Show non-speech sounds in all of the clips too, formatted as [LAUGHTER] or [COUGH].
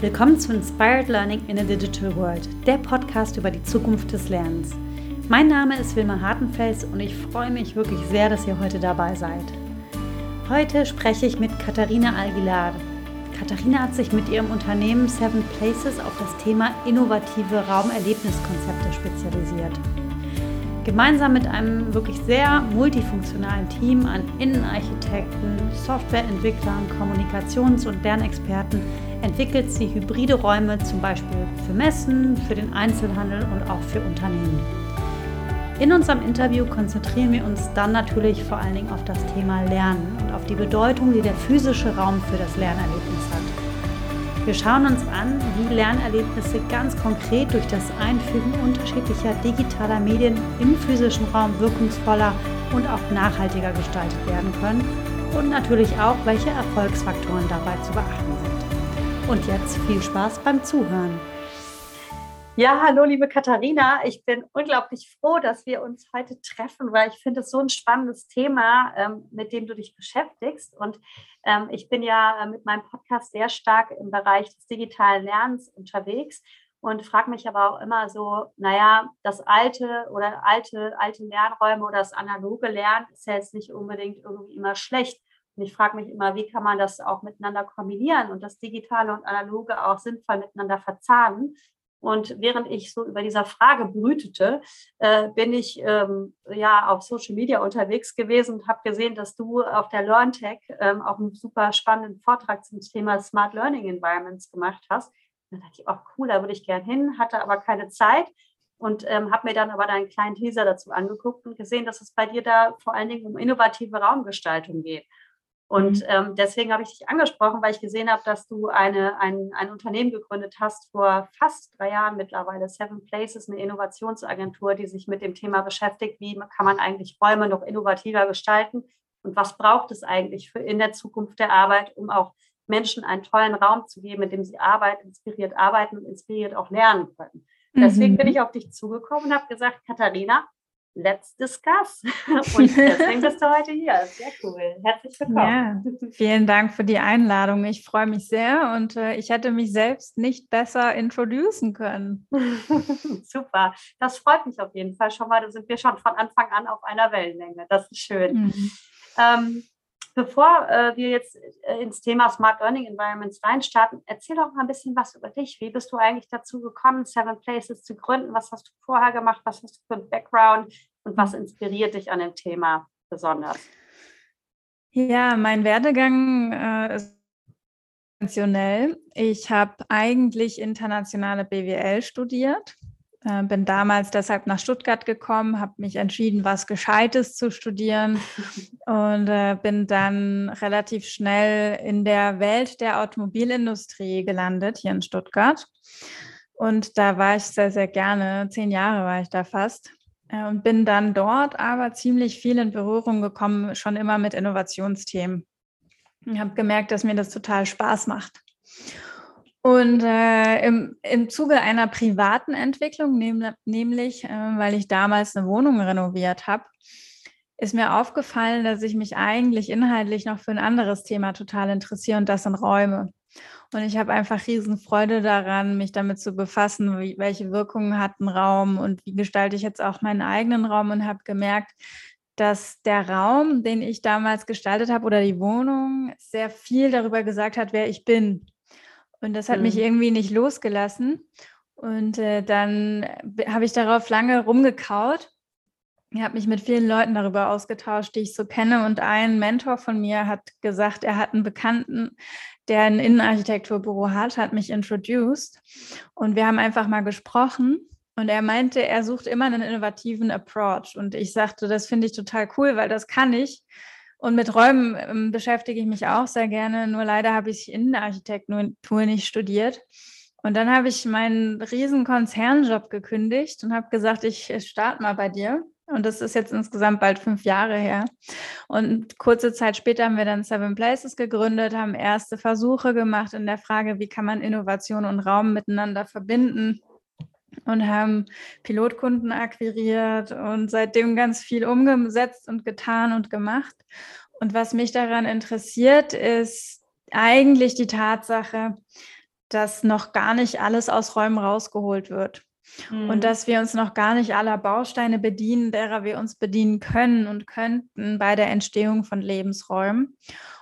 Willkommen zu Inspired Learning in a Digital World, der Podcast über die Zukunft des Lernens. Mein Name ist Wilma Hartenfels und ich freue mich wirklich sehr, dass ihr heute dabei seid. Heute spreche ich mit Katharina Algilar. Katharina hat sich mit ihrem Unternehmen Seven Places auf das Thema innovative Raumerlebniskonzepte spezialisiert. Gemeinsam mit einem wirklich sehr multifunktionalen Team an Innenarchitekten, Softwareentwicklern, Kommunikations- und Lernexperten entwickelt sie hybride Räume zum Beispiel für Messen, für den Einzelhandel und auch für Unternehmen. In unserem Interview konzentrieren wir uns dann natürlich vor allen Dingen auf das Thema Lernen und auf die Bedeutung, die der physische Raum für das Lernerlebnis hat. Wir schauen uns an, wie Lernerlebnisse ganz konkret durch das Einfügen unterschiedlicher digitaler Medien im physischen Raum wirkungsvoller und auch nachhaltiger gestaltet werden können und natürlich auch, welche Erfolgsfaktoren dabei zu beachten sind. Und jetzt viel Spaß beim Zuhören. Ja, hallo liebe Katharina. Ich bin unglaublich froh, dass wir uns heute treffen, weil ich finde es so ein spannendes Thema, ähm, mit dem du dich beschäftigst. Und ähm, ich bin ja äh, mit meinem Podcast sehr stark im Bereich des digitalen Lernens unterwegs und frage mich aber auch immer so, naja, das alte oder alte, alte Lernräume oder das analoge Lernen ist ja jetzt nicht unbedingt irgendwie immer schlecht. Und ich frage mich immer, wie kann man das auch miteinander kombinieren und das Digitale und Analoge auch sinnvoll miteinander verzahnen. Und während ich so über dieser Frage brütete, äh, bin ich ähm, ja auf Social Media unterwegs gewesen und habe gesehen, dass du auf der LearnTech ähm, auch einen super spannenden Vortrag zum Thema Smart Learning Environments gemacht hast. Da dachte ich, auch cool, da würde ich gern hin, hatte aber keine Zeit und ähm, habe mir dann aber deinen kleinen Teaser dazu angeguckt und gesehen, dass es bei dir da vor allen Dingen um innovative Raumgestaltung geht. Und mhm. ähm, deswegen habe ich dich angesprochen, weil ich gesehen habe, dass du eine, ein, ein Unternehmen gegründet hast vor fast drei Jahren mittlerweile, Seven Places, eine Innovationsagentur, die sich mit dem Thema beschäftigt, wie kann man eigentlich Räume noch innovativer gestalten und was braucht es eigentlich für in der Zukunft der Arbeit, um auch Menschen einen tollen Raum zu geben, in dem sie arbeiten, inspiriert arbeiten und inspiriert auch lernen können. Deswegen bin mhm. ich auf dich zugekommen und habe gesagt, Katharina, let's discuss. [LAUGHS] Und deswegen bist du heute hier. Sehr cool. Herzlich willkommen. Ja, vielen Dank für die Einladung. Ich freue mich sehr und äh, ich hätte mich selbst nicht besser introducen können. [LAUGHS] Super. Das freut mich auf jeden Fall schon mal. Da sind wir schon von Anfang an auf einer Wellenlänge. Das ist schön. Mhm. Ähm, bevor äh, wir jetzt äh, ins Thema Smart Learning Environments reinstarten, erzähl doch mal ein bisschen was über dich. Wie bist du eigentlich dazu gekommen, Seven Places zu gründen? Was hast du vorher gemacht? Was hast du für einen Background? Und was inspiriert dich an dem Thema besonders? Ja, mein Werdegang äh, ist konventionell. Ich habe eigentlich internationale BWL studiert äh, bin damals deshalb nach Stuttgart gekommen, habe mich entschieden, was Gescheites zu studieren [LAUGHS] und äh, bin dann relativ schnell in der Welt der Automobilindustrie gelandet, hier in Stuttgart. Und da war ich sehr, sehr gerne, zehn Jahre war ich da fast. Äh, und bin dann dort aber ziemlich viel in Berührung gekommen, schon immer mit Innovationsthemen. Ich habe gemerkt, dass mir das total Spaß macht. Und äh, im, im Zuge einer privaten Entwicklung, nehm, nämlich äh, weil ich damals eine Wohnung renoviert habe, ist mir aufgefallen, dass ich mich eigentlich inhaltlich noch für ein anderes Thema total interessiere und das sind Räume. Und ich habe einfach Riesenfreude daran, mich damit zu befassen, wie, welche Wirkungen hat ein Raum und wie gestalte ich jetzt auch meinen eigenen Raum und habe gemerkt, dass der Raum, den ich damals gestaltet habe oder die Wohnung, sehr viel darüber gesagt hat, wer ich bin. Und das hat mhm. mich irgendwie nicht losgelassen. Und äh, dann habe ich darauf lange rumgekaut. Ich habe mich mit vielen Leuten darüber ausgetauscht, die ich so kenne. Und ein Mentor von mir hat gesagt, er hat einen Bekannten, der ein Innenarchitekturbüro hat, hat mich introduced. Und wir haben einfach mal gesprochen. Und er meinte, er sucht immer einen innovativen Approach. Und ich sagte, das finde ich total cool, weil das kann ich. Und mit Räumen ähm, beschäftige ich mich auch sehr gerne, nur leider habe ich Innenarchitektur nicht studiert. Und dann habe ich meinen riesen Konzernjob gekündigt und habe gesagt, ich starte mal bei dir. Und das ist jetzt insgesamt bald fünf Jahre her. Und kurze Zeit später haben wir dann Seven Places gegründet, haben erste Versuche gemacht in der Frage, wie kann man Innovation und Raum miteinander verbinden und haben Pilotkunden akquiriert und seitdem ganz viel umgesetzt und getan und gemacht. Und was mich daran interessiert, ist eigentlich die Tatsache, dass noch gar nicht alles aus Räumen rausgeholt wird. Mhm. Und dass wir uns noch gar nicht aller Bausteine bedienen, derer wir uns bedienen können und könnten bei der Entstehung von Lebensräumen.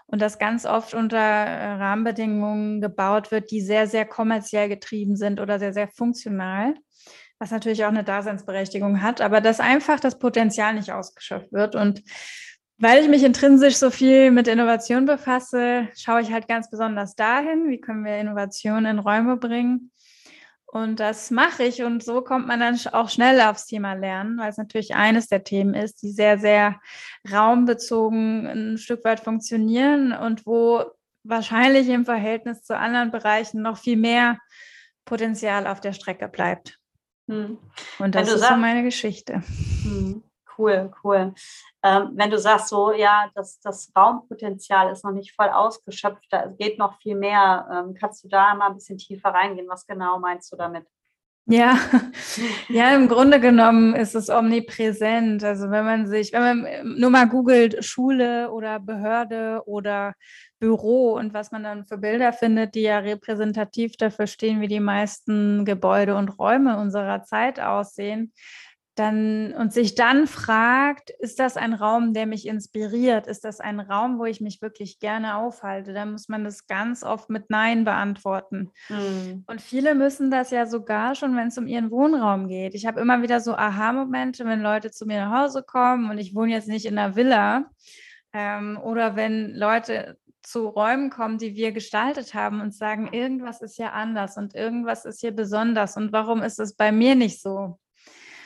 Und das ganz oft unter äh, Rahmenbedingungen gebaut wird, die sehr, sehr kommerziell getrieben sind oder sehr, sehr funktional, was natürlich auch eine Daseinsberechtigung hat, aber dass einfach das Potenzial nicht ausgeschöpft wird. Und weil ich mich intrinsisch so viel mit Innovation befasse, schaue ich halt ganz besonders dahin, wie können wir Innovation in Räume bringen. Und das mache ich und so kommt man dann auch schnell aufs Thema Lernen, weil es natürlich eines der Themen ist, die sehr, sehr raumbezogen ein Stück weit funktionieren und wo wahrscheinlich im Verhältnis zu anderen Bereichen noch viel mehr Potenzial auf der Strecke bleibt. Hm. Und das ist sagst, so meine Geschichte. Hm. Cool, cool. Ähm, wenn du sagst, so, ja, das, das Raumpotenzial ist noch nicht voll ausgeschöpft, da geht noch viel mehr, ähm, kannst du da mal ein bisschen tiefer reingehen? Was genau meinst du damit? Ja, ja, im Grunde genommen ist es omnipräsent. Also wenn man sich, wenn man nur mal googelt, Schule oder Behörde oder Büro und was man dann für Bilder findet, die ja repräsentativ dafür stehen, wie die meisten Gebäude und Räume unserer Zeit aussehen, dann und sich dann fragt, ist das ein Raum, der mich inspiriert? Ist das ein Raum, wo ich mich wirklich gerne aufhalte? Dann muss man das ganz oft mit Nein beantworten. Mhm. Und viele müssen das ja sogar schon, wenn es um ihren Wohnraum geht. Ich habe immer wieder so Aha-Momente, wenn Leute zu mir nach Hause kommen und ich wohne jetzt nicht in einer Villa ähm, oder wenn Leute zu Räumen kommen, die wir gestaltet haben und sagen, irgendwas ist hier anders und irgendwas ist hier besonders und warum ist es bei mir nicht so?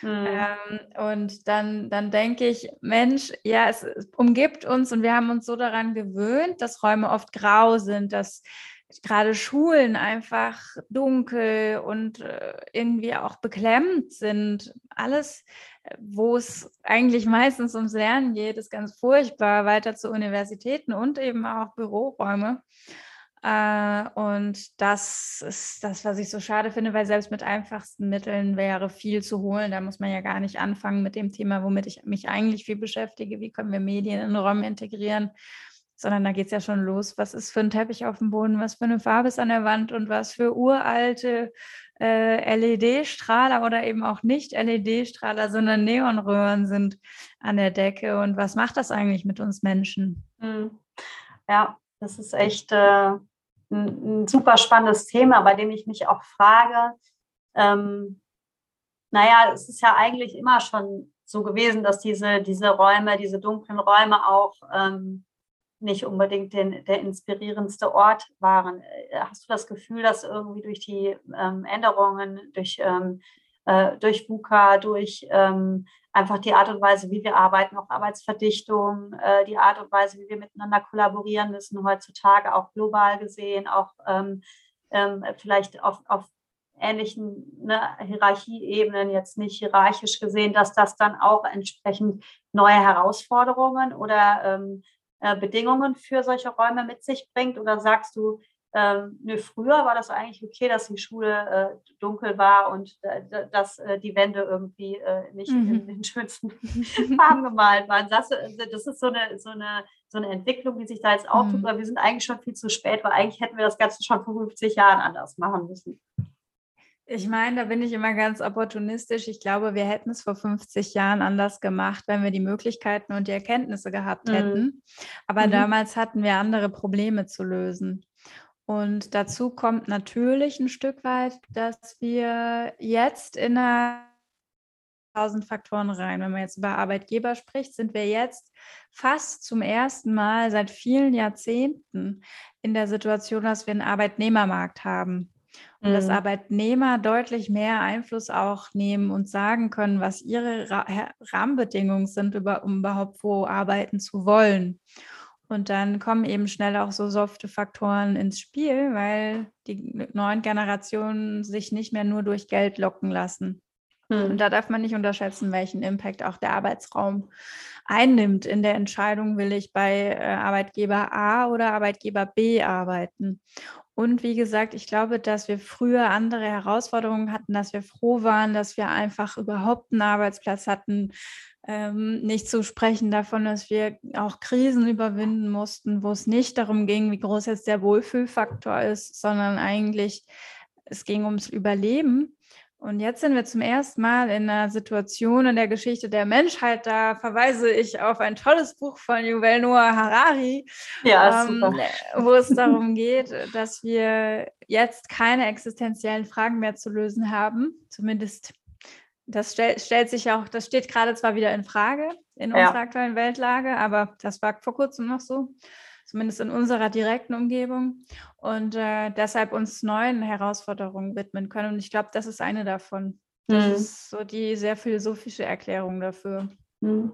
Mhm. Ähm, und dann, dann denke ich, Mensch, ja, es, es umgibt uns und wir haben uns so daran gewöhnt, dass Räume oft grau sind, dass gerade Schulen einfach dunkel und äh, irgendwie auch beklemmt sind. Alles, wo es eigentlich meistens ums Lernen geht, ist ganz furchtbar, weiter zu Universitäten und eben auch Büroräume. Äh, und das ist das, was ich so schade finde, weil selbst mit einfachsten Mitteln wäre viel zu holen. Da muss man ja gar nicht anfangen mit dem Thema, womit ich mich eigentlich viel beschäftige. Wie können wir Medien in Räume integrieren? Sondern da geht es ja schon los. Was ist für ein Teppich auf dem Boden? Was für eine Farbe ist an der Wand? Und was für uralte äh, LED-Strahler oder eben auch nicht LED-Strahler, sondern Neonröhren sind an der Decke? Und was macht das eigentlich mit uns Menschen? Hm. Ja, das ist echt. Äh ein, ein super spannendes Thema, bei dem ich mich auch frage, ähm, naja, es ist ja eigentlich immer schon so gewesen, dass diese, diese Räume, diese dunklen Räume auch ähm, nicht unbedingt den, der inspirierendste Ort waren. Äh, hast du das Gefühl, dass irgendwie durch die ähm, Änderungen, durch, ähm, äh, durch VUCA, durch ähm, einfach die Art und Weise, wie wir arbeiten, auch Arbeitsverdichtung, äh, die Art und Weise, wie wir miteinander kollaborieren müssen, heutzutage auch global gesehen, auch ähm, ähm, vielleicht auf, auf ähnlichen ne, Hierarchieebenen, jetzt nicht hierarchisch gesehen, dass das dann auch entsprechend neue Herausforderungen oder ähm, äh, Bedingungen für solche Räume mit sich bringt? Oder sagst du, ähm, nö, früher war das eigentlich okay, dass die Schule äh, dunkel war und äh, dass äh, die Wände irgendwie äh, nicht mhm. in den [LAUGHS] schönsten Farben gemalt waren. Das, äh, das ist so eine, so, eine, so eine Entwicklung, die sich da jetzt auftut, mhm. aber wir sind eigentlich schon viel zu spät, weil eigentlich hätten wir das Ganze schon vor 50 Jahren anders machen müssen. Ich meine, da bin ich immer ganz opportunistisch. Ich glaube, wir hätten es vor 50 Jahren anders gemacht, wenn wir die Möglichkeiten und die Erkenntnisse gehabt mhm. hätten. Aber mhm. damals hatten wir andere Probleme zu lösen. Und dazu kommt natürlich ein Stück weit, dass wir jetzt in einer tausend Faktoren rein. Wenn man jetzt über Arbeitgeber spricht, sind wir jetzt fast zum ersten Mal seit vielen Jahrzehnten in der Situation, dass wir einen Arbeitnehmermarkt haben. Und mhm. dass Arbeitnehmer deutlich mehr Einfluss auch nehmen und sagen können, was ihre Rahmenbedingungen sind, um überhaupt wo arbeiten zu wollen. Und dann kommen eben schnell auch so softe Faktoren ins Spiel, weil die neuen Generationen sich nicht mehr nur durch Geld locken lassen. Hm. Und da darf man nicht unterschätzen, welchen Impact auch der Arbeitsraum einnimmt in der Entscheidung, will ich bei äh, Arbeitgeber A oder Arbeitgeber B arbeiten. Und wie gesagt, ich glaube, dass wir früher andere Herausforderungen hatten, dass wir froh waren, dass wir einfach überhaupt einen Arbeitsplatz hatten, Ähm, nicht zu sprechen davon, dass wir auch Krisen überwinden mussten, wo es nicht darum ging, wie groß jetzt der Wohlfühlfaktor ist, sondern eigentlich es ging ums Überleben. Und jetzt sind wir zum ersten Mal in einer Situation in der Geschichte der Menschheit. Da verweise ich auf ein tolles Buch von Yuval Noah Harari, ja, ähm, wo es darum geht, dass wir jetzt keine existenziellen Fragen mehr zu lösen haben. Zumindest das stell, stellt sich auch, das steht gerade zwar wieder in Frage in ja. unserer aktuellen Weltlage, aber das war vor kurzem noch so zumindest in unserer direkten Umgebung und äh, deshalb uns neuen Herausforderungen widmen können. Und ich glaube, das ist eine davon. Das mhm. ist so die sehr philosophische Erklärung dafür. Mhm.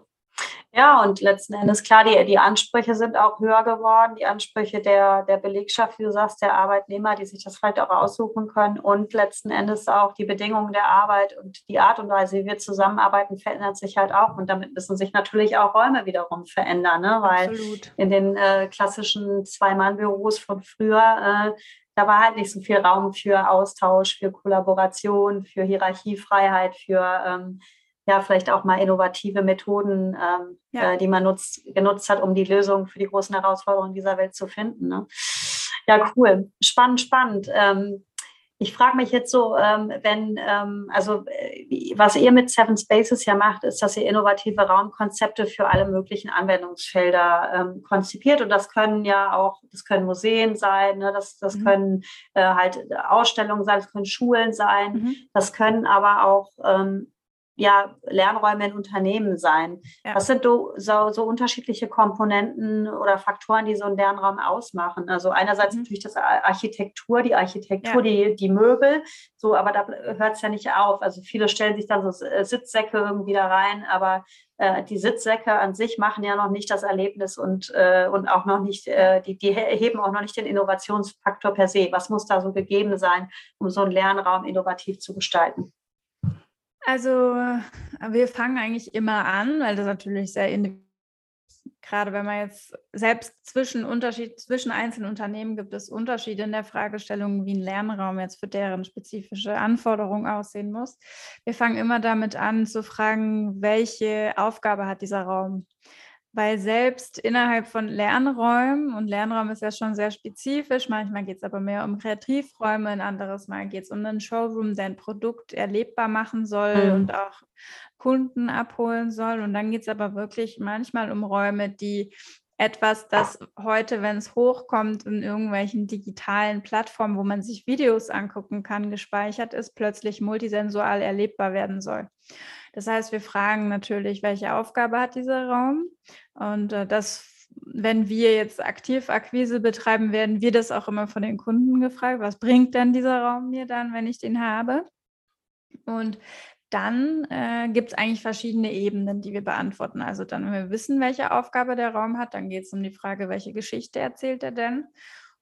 Ja, und letzten Endes, klar, die, die Ansprüche sind auch höher geworden, die Ansprüche der, der Belegschaft, wie du sagst, der Arbeitnehmer, die sich das vielleicht auch aussuchen können und letzten Endes auch die Bedingungen der Arbeit und die Art und Weise, wie wir zusammenarbeiten, verändert sich halt auch. Und damit müssen sich natürlich auch Räume wiederum verändern, ne? weil Absolut. in den äh, klassischen Zwei-Mann-Büros von früher, äh, da war halt nicht so viel Raum für Austausch, für Kollaboration, für Hierarchiefreiheit, für ähm, ja vielleicht auch mal innovative Methoden, ähm, ja. äh, die man nutzt, genutzt hat, um die Lösung für die großen Herausforderungen dieser Welt zu finden. Ne? Ja, cool. Spannend, spannend. Ähm, ich frage mich jetzt so, ähm, wenn, ähm, also äh, was ihr mit Seven Spaces ja macht, ist, dass ihr innovative Raumkonzepte für alle möglichen Anwendungsfelder ähm, konzipiert. Und das können ja auch, das können Museen sein, ne? das, das mhm. können äh, halt Ausstellungen sein, das können Schulen sein, mhm. das können aber auch ähm, ja, Lernräume in Unternehmen sein. Ja. Was sind so, so, unterschiedliche Komponenten oder Faktoren, die so einen Lernraum ausmachen? Also einerseits mhm. natürlich das Architektur, die Architektur, ja. die, die Möbel, so, aber da hört es ja nicht auf. Also viele stellen sich dann so Sitzsäcke irgendwie da rein, aber äh, die Sitzsäcke an sich machen ja noch nicht das Erlebnis und, äh, und auch noch nicht, äh, die, die heben auch noch nicht den Innovationsfaktor per se. Was muss da so gegeben sein, um so einen Lernraum innovativ zu gestalten? Also wir fangen eigentlich immer an, weil das natürlich sehr individuell gerade wenn man jetzt selbst zwischen Unterschied zwischen einzelnen Unternehmen gibt es Unterschiede in der Fragestellung, wie ein Lernraum jetzt für deren spezifische Anforderungen aussehen muss. Wir fangen immer damit an zu fragen, welche Aufgabe hat dieser Raum? Weil selbst innerhalb von Lernräumen, und Lernraum ist ja schon sehr spezifisch, manchmal geht es aber mehr um Kreativräume, ein anderes Mal geht es um einen Showroom, der ein Produkt erlebbar machen soll mhm. und auch Kunden abholen soll. Und dann geht es aber wirklich manchmal um Räume, die etwas, das heute, wenn es hochkommt, in irgendwelchen digitalen Plattformen, wo man sich Videos angucken kann, gespeichert ist, plötzlich multisensual erlebbar werden soll. Das heißt, wir fragen natürlich, welche Aufgabe hat dieser Raum? Und äh, das, wenn wir jetzt aktiv Akquise betreiben, werden wir das auch immer von den Kunden gefragt. Was bringt denn dieser Raum mir dann, wenn ich den habe? Und dann äh, gibt es eigentlich verschiedene Ebenen, die wir beantworten. Also dann, wenn wir wissen, welche Aufgabe der Raum hat, dann geht es um die Frage, welche Geschichte erzählt er denn?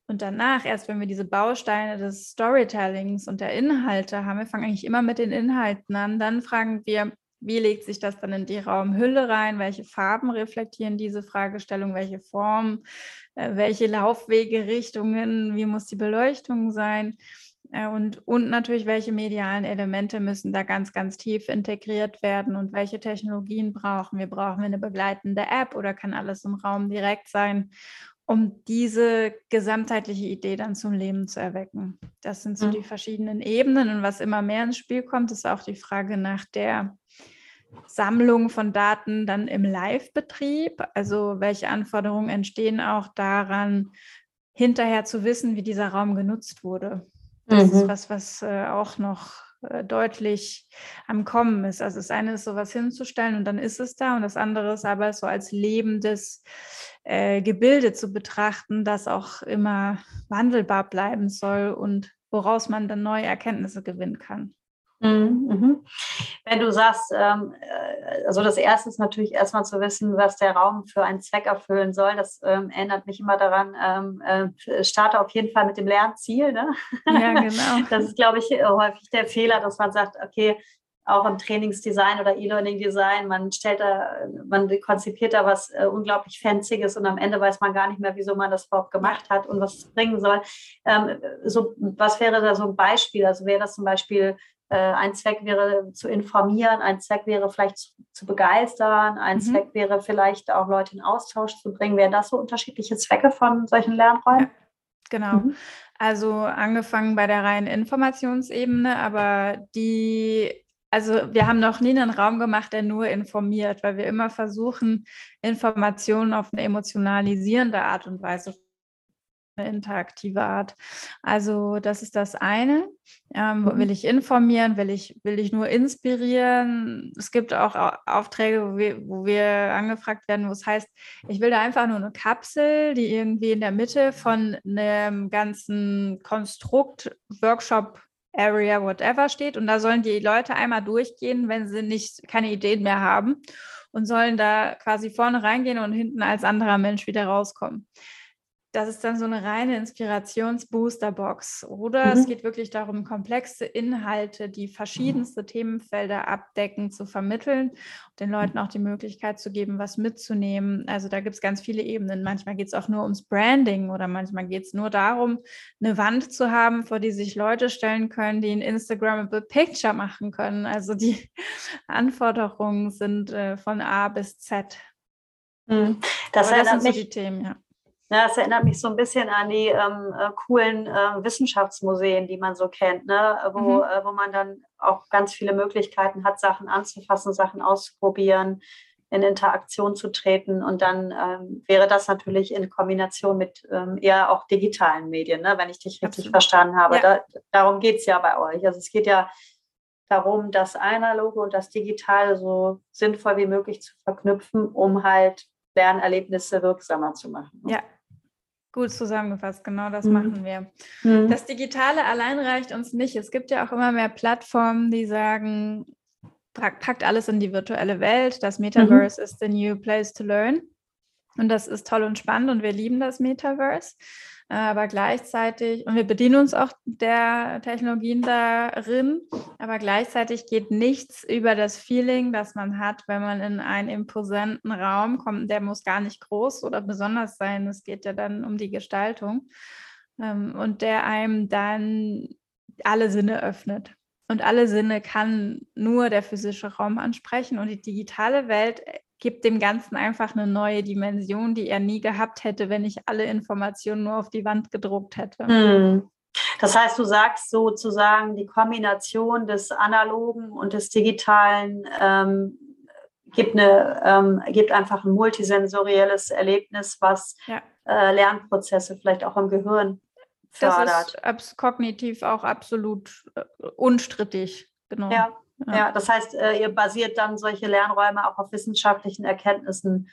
Und danach, erst wenn wir diese Bausteine des Storytellings und der Inhalte haben, wir fangen eigentlich immer mit den Inhalten an, dann fragen wir, wie legt sich das dann in die Raumhülle rein? Welche Farben reflektieren diese Fragestellung? Welche Formen? Äh, welche Laufwege, Richtungen? Wie muss die Beleuchtung sein? Äh, und, und natürlich, welche medialen Elemente müssen da ganz, ganz tief integriert werden und welche Technologien brauchen wir? Brauchen wir eine begleitende App oder kann alles im Raum direkt sein? um diese gesamtheitliche Idee dann zum Leben zu erwecken. Das sind so mhm. die verschiedenen Ebenen. Und was immer mehr ins Spiel kommt, ist auch die Frage nach der Sammlung von Daten dann im Live-Betrieb? Also welche Anforderungen entstehen auch daran, hinterher zu wissen, wie dieser Raum genutzt wurde? Das mhm. ist was, was äh, auch noch äh, deutlich am Kommen ist. Also das eine ist sowas hinzustellen und dann ist es da und das andere ist aber so als lebendes äh, Gebilde zu betrachten, das auch immer wandelbar bleiben soll und woraus man dann neue Erkenntnisse gewinnen kann. Mhm, mhm. Wenn du sagst, ähm, äh, also das erste ist natürlich erstmal zu wissen, was der Raum für einen Zweck erfüllen soll. Das ähm, erinnert mich immer daran, ähm, äh, starte auf jeden Fall mit dem Lernziel. Ne? Ja, [LAUGHS] genau. Das ist, glaube ich, häufig der Fehler, dass man sagt, okay, auch im Trainingsdesign oder E-Learning-Design. Man stellt da, man konzipiert da was äh, unglaublich Fancyes und am Ende weiß man gar nicht mehr, wieso man das überhaupt gemacht hat und was es bringen soll. Ähm, so, was wäre da so ein Beispiel? Also wäre das zum Beispiel ein Zweck wäre zu informieren, ein Zweck wäre vielleicht zu, zu begeistern, ein mhm. Zweck wäre vielleicht auch Leute in Austausch zu bringen. Wären das so unterschiedliche Zwecke von solchen Lernräumen? Ja, genau. Mhm. Also angefangen bei der reinen Informationsebene, aber die, also wir haben noch nie einen Raum gemacht, der nur informiert, weil wir immer versuchen, Informationen auf eine emotionalisierende Art und Weise eine interaktive Art. Also das ist das eine. Ähm, mhm. Will ich informieren? Will ich, will ich nur inspirieren? Es gibt auch Aufträge, wo wir, wo wir angefragt werden, wo es heißt, ich will da einfach nur eine Kapsel, die irgendwie in der Mitte von einem ganzen Konstrukt, Workshop, Area, whatever steht. Und da sollen die Leute einmal durchgehen, wenn sie nicht keine Ideen mehr haben und sollen da quasi vorne reingehen und hinten als anderer Mensch wieder rauskommen das ist dann so eine reine Inspirationsboosterbox. Oder mhm. es geht wirklich darum, komplexe Inhalte, die verschiedenste Themenfelder abdecken, zu vermitteln und den Leuten auch die Möglichkeit zu geben, was mitzunehmen. Also da gibt es ganz viele Ebenen. Manchmal geht es auch nur ums Branding oder manchmal geht es nur darum, eine Wand zu haben, vor die sich Leute stellen können, die ein Instagrammable Picture machen können. Also die [LAUGHS] Anforderungen sind äh, von A bis Z. Mhm. Das, das sind so die Themen, ja. Ja, das erinnert mich so ein bisschen an die ähm, äh, coolen äh, Wissenschaftsmuseen, die man so kennt, ne? wo, mhm. äh, wo man dann auch ganz viele Möglichkeiten hat, Sachen anzufassen, Sachen auszuprobieren, in Interaktion zu treten. Und dann ähm, wäre das natürlich in Kombination mit ähm, eher auch digitalen Medien, ne? wenn ich dich richtig Absolut. verstanden habe. Ja. Da, darum geht es ja bei euch. Also es geht ja darum, das Analoge und das Digitale so sinnvoll wie möglich zu verknüpfen, um halt Lernerlebnisse wirksamer zu machen. Ja, Gut zusammengefasst, genau das mhm. machen wir. Mhm. Das Digitale allein reicht uns nicht. Es gibt ja auch immer mehr Plattformen, die sagen, packt alles in die virtuelle Welt. Das Metaverse mhm. ist the new place to learn. Und das ist toll und spannend und wir lieben das Metaverse aber gleichzeitig, und wir bedienen uns auch der Technologien darin, aber gleichzeitig geht nichts über das Feeling, das man hat, wenn man in einen imposanten Raum kommt. Der muss gar nicht groß oder besonders sein. Es geht ja dann um die Gestaltung ähm, und der einem dann alle Sinne öffnet. Und alle Sinne kann nur der physische Raum ansprechen und die digitale Welt gibt dem Ganzen einfach eine neue Dimension, die er nie gehabt hätte, wenn ich alle Informationen nur auf die Wand gedruckt hätte. Hm. Das heißt, du sagst sozusagen, die Kombination des Analogen und des Digitalen ähm, gibt, eine, ähm, gibt einfach ein multisensorielles Erlebnis, was ja. äh, Lernprozesse vielleicht auch im Gehirn fördert. Das ist kognitiv auch absolut äh, unstrittig. Genau. Ja. Ja. ja, das heißt, äh, ihr basiert dann solche Lernräume auch auf wissenschaftlichen Erkenntnissen.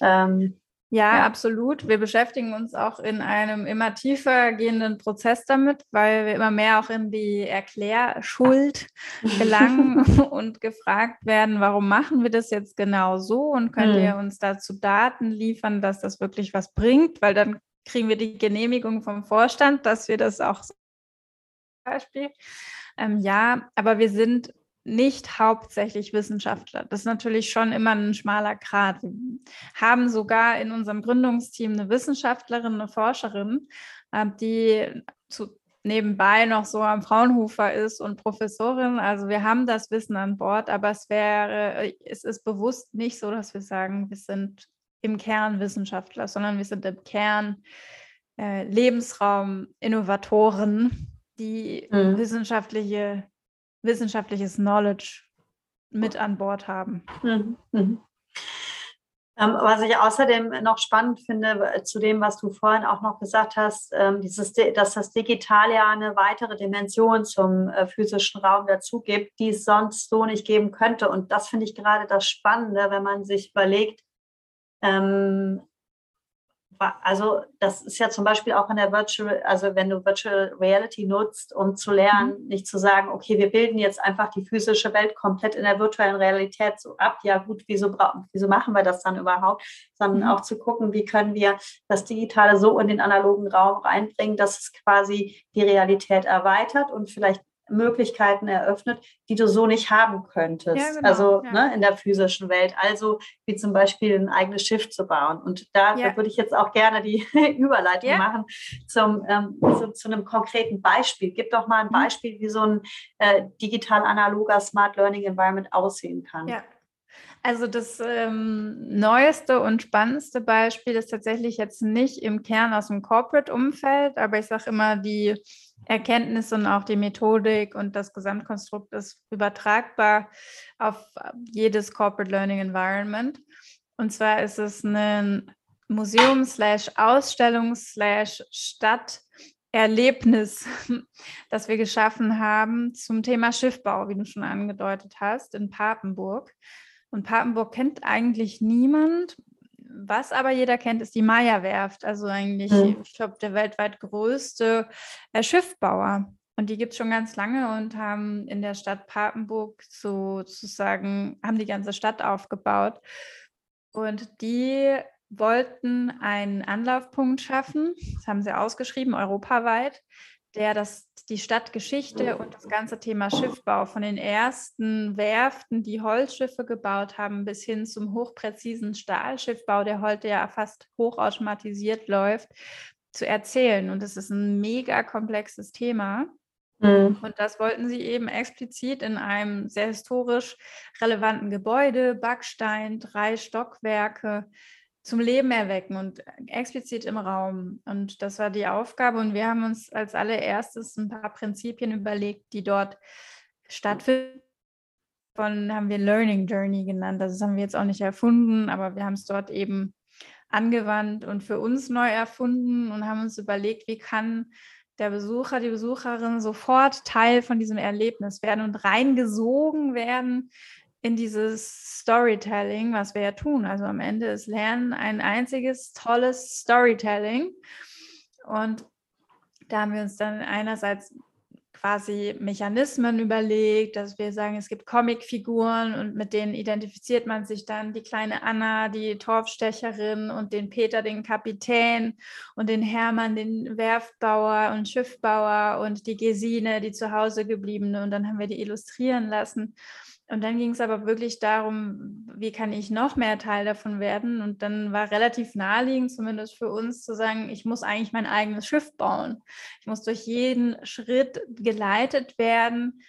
Ähm, ja, ja, absolut. Wir beschäftigen uns auch in einem immer tiefer gehenden Prozess damit, weil wir immer mehr auch in die Erklärschuld [LAUGHS] gelangen und gefragt werden, warum machen wir das jetzt genau so und könnt hm. ihr uns dazu Daten liefern, dass das wirklich was bringt, weil dann kriegen wir die Genehmigung vom Vorstand, dass wir das auch so Beispiel. Ähm, ja, aber wir sind nicht hauptsächlich Wissenschaftler. Das ist natürlich schon immer ein schmaler Grat. Wir haben sogar in unserem Gründungsteam eine Wissenschaftlerin, eine Forscherin, äh, die zu, nebenbei noch so am Fraunhofer ist und Professorin. Also wir haben das Wissen an Bord, aber es wäre, es ist bewusst nicht so, dass wir sagen, wir sind im Kern Wissenschaftler, sondern wir sind im Kern äh, Lebensraum Innovatoren, die mhm. wissenschaftliche wissenschaftliches Knowledge mit an Bord haben. Mhm. Mhm. Ähm, was ich außerdem noch spannend finde, zu dem, was du vorhin auch noch gesagt hast, ähm, dieses, dass das Digital ja eine weitere Dimension zum äh, physischen Raum dazu gibt, die es sonst so nicht geben könnte. Und das finde ich gerade das Spannende, wenn man sich überlegt, ähm, also das ist ja zum Beispiel auch in der Virtual, also wenn du Virtual Reality nutzt, um zu lernen, mhm. nicht zu sagen, okay, wir bilden jetzt einfach die physische Welt komplett in der virtuellen Realität so ab. Ja gut, wieso, wieso machen wir das dann überhaupt? Sondern mhm. auch zu gucken, wie können wir das Digitale so in den analogen Raum reinbringen, dass es quasi die Realität erweitert und vielleicht Möglichkeiten eröffnet, die du so nicht haben könntest. Ja, genau, also ja. ne, in der physischen Welt. Also wie zum Beispiel ein eigenes Schiff zu bauen. Und da, ja. würde ich jetzt auch gerne die [LAUGHS] Überleitung machen zum, ähm, zu, zu, einem konkreten Beispiel. Gib doch mal ein mhm. Beispiel, wie so ein äh, digital-analoger Smart Learning Environment aussehen kann. Ja. Also das ähm, neueste und spannendste Beispiel ist tatsächlich jetzt nicht im Kern aus dem Corporate-Umfeld, aber ich sage immer, die Erkenntnis und auch die Methodik und das Gesamtkonstrukt ist übertragbar auf jedes Corporate Learning Environment. Und zwar ist es ein Museum slash Ausstellung slash Stadterlebnis, [LAUGHS] das wir geschaffen haben zum Thema Schiffbau, wie du schon angedeutet hast, in Papenburg. Und Papenburg kennt eigentlich niemand. Was aber jeder kennt, ist die Maya-Werft, also eigentlich, mhm. ich glaube, der weltweit größte äh, Schiffbauer. Und die gibt es schon ganz lange und haben in der Stadt Papenburg sozusagen, haben die ganze Stadt aufgebaut. Und die wollten einen Anlaufpunkt schaffen, das haben sie ausgeschrieben, europaweit, der das, die Stadtgeschichte und das ganze Thema Schiffbau von den ersten Werften, die Holzschiffe gebaut haben, bis hin zum hochpräzisen Stahlschiffbau, der heute ja fast hochautomatisiert läuft, zu erzählen. Und es ist ein mega komplexes Thema. Mhm. Und das wollten sie eben explizit in einem sehr historisch relevanten Gebäude, Backstein, drei Stockwerke, zum Leben erwecken und explizit im Raum. Und das war die Aufgabe. Und wir haben uns als allererstes ein paar Prinzipien überlegt, die dort stattfinden. Von haben wir Learning Journey genannt. Das haben wir jetzt auch nicht erfunden, aber wir haben es dort eben angewandt und für uns neu erfunden und haben uns überlegt, wie kann der Besucher, die Besucherin sofort Teil von diesem Erlebnis werden und reingesogen werden in dieses Storytelling, was wir ja tun. Also am Ende ist Lernen ein einziges tolles Storytelling. Und da haben wir uns dann einerseits quasi Mechanismen überlegt, dass wir sagen, es gibt Comicfiguren und mit denen identifiziert man sich dann die kleine Anna, die Torfstecherin und den Peter, den Kapitän und den Hermann, den Werftbauer und Schiffbauer und die Gesine, die zu Hause gebliebene. Und dann haben wir die illustrieren lassen. Und dann ging es aber wirklich darum, wie kann ich noch mehr Teil davon werden? Und dann war relativ naheliegend, zumindest für uns, zu sagen, ich muss eigentlich mein eigenes Schiff bauen. Ich muss durch jeden Schritt geleitet werden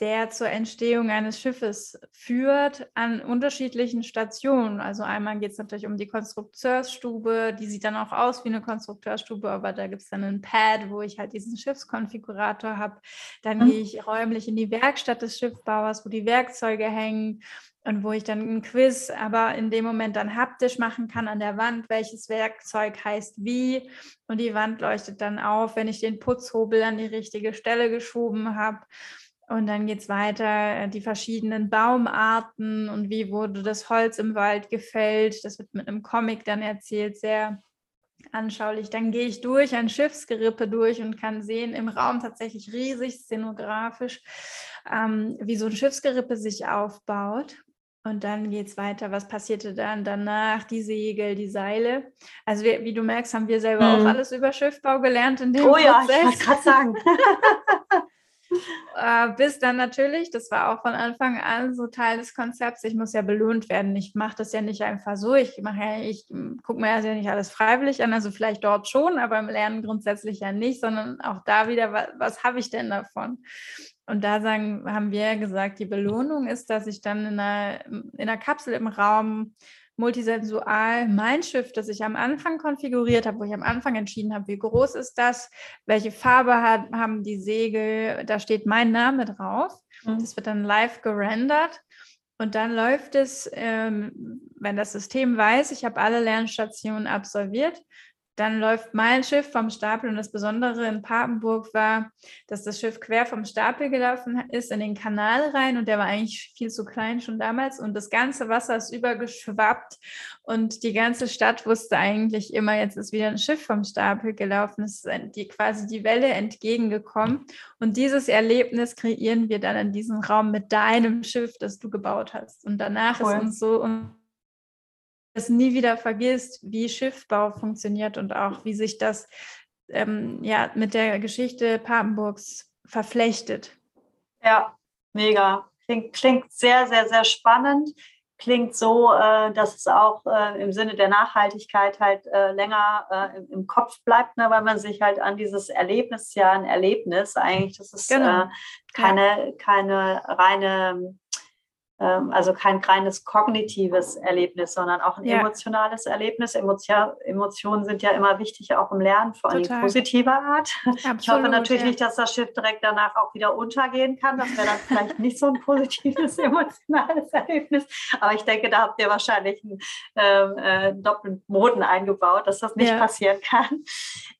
der zur Entstehung eines Schiffes führt an unterschiedlichen Stationen. Also einmal geht es natürlich um die Konstrukteursstube, die sieht dann auch aus wie eine Konstrukteursstube, aber da gibt es dann ein Pad, wo ich halt diesen Schiffskonfigurator habe. Dann mhm. gehe ich räumlich in die Werkstatt des Schiffbauers, wo die Werkzeuge hängen und wo ich dann ein Quiz, aber in dem Moment dann haptisch machen kann an der Wand, welches Werkzeug heißt wie. Und die Wand leuchtet dann auf, wenn ich den Putzhobel an die richtige Stelle geschoben habe. Und dann geht es weiter, äh, die verschiedenen Baumarten und wie wurde das Holz im Wald gefällt. Das wird mit einem Comic dann erzählt, sehr anschaulich. Dann gehe ich durch ein Schiffsgerippe durch und kann sehen, im Raum tatsächlich riesig szenografisch, ähm, wie so ein Schiffsgerippe sich aufbaut. Und dann geht es weiter. Was passierte dann danach? Die Segel, die Seile. Also wir, wie du merkst, haben wir selber mhm. auch alles über Schiffbau gelernt in dem Oh ja, Prozess. ich wollte gerade sagen. [LAUGHS] äh, bis dann natürlich, das war auch von Anfang an so Teil des Konzepts, ich muss ja belohnt werden. Ich mache das ja nicht einfach so. Ich mache ja, ich gucke mir ja nicht alles freiwillig an, also vielleicht dort schon, aber im Lernen grundsätzlich ja nicht, sondern auch da wieder, was, was habe ich denn davon? Und da sagen, haben wir gesagt, die Belohnung ist, dass ich dann in einer, in einer Kapsel im Raum multisensual mein Schiff, das ich am Anfang konfiguriert habe, wo ich am Anfang entschieden habe, wie groß ist das, welche Farbe hat, haben die Segel, da steht mein Name drauf. Mhm. Das wird dann live gerendert. Und dann läuft es, ähm, wenn das System weiß, ich habe alle Lernstationen absolviert, dann läuft mein Schiff vom Stapel und das Besondere in Papenburg war, dass das Schiff quer vom Stapel gelaufen ist in den Kanal rein und der war eigentlich viel zu klein schon damals und das ganze Wasser ist übergeschwappt und die ganze Stadt wusste eigentlich immer, jetzt ist wieder ein Schiff vom Stapel gelaufen, es ist die, quasi die Welle entgegengekommen und dieses Erlebnis kreieren wir dann in diesem Raum mit deinem Schiff, das du gebaut hast und danach cool. ist uns so es nie wieder vergisst, wie Schiffbau funktioniert und auch wie sich das ähm, ja, mit der Geschichte Papenburgs verflechtet. Ja, mega. Klingt, klingt sehr, sehr, sehr spannend. Klingt so, äh, dass es auch äh, im Sinne der Nachhaltigkeit halt äh, länger äh, im, im, Kopf bleibt, ne, weil man sich halt an dieses Erlebnis, ja ein Erlebnis eigentlich, das ist genau. Äh, keine, ja. keine reine also kein reines kognitives Erlebnis, sondern auch ein ja. emotionales Erlebnis. Emotion, Emotionen sind ja immer wichtig, auch im Lernen, vor allem positiver Art. Absolut, ich hoffe natürlich ja. nicht, dass das Schiff direkt danach auch wieder untergehen kann. Das wäre dann vielleicht nicht so ein positives [LAUGHS] emotionales Erlebnis. Aber ich denke, da habt ihr wahrscheinlich einen ähm, äh, doppelten Moden eingebaut, dass das nicht ja. passieren kann.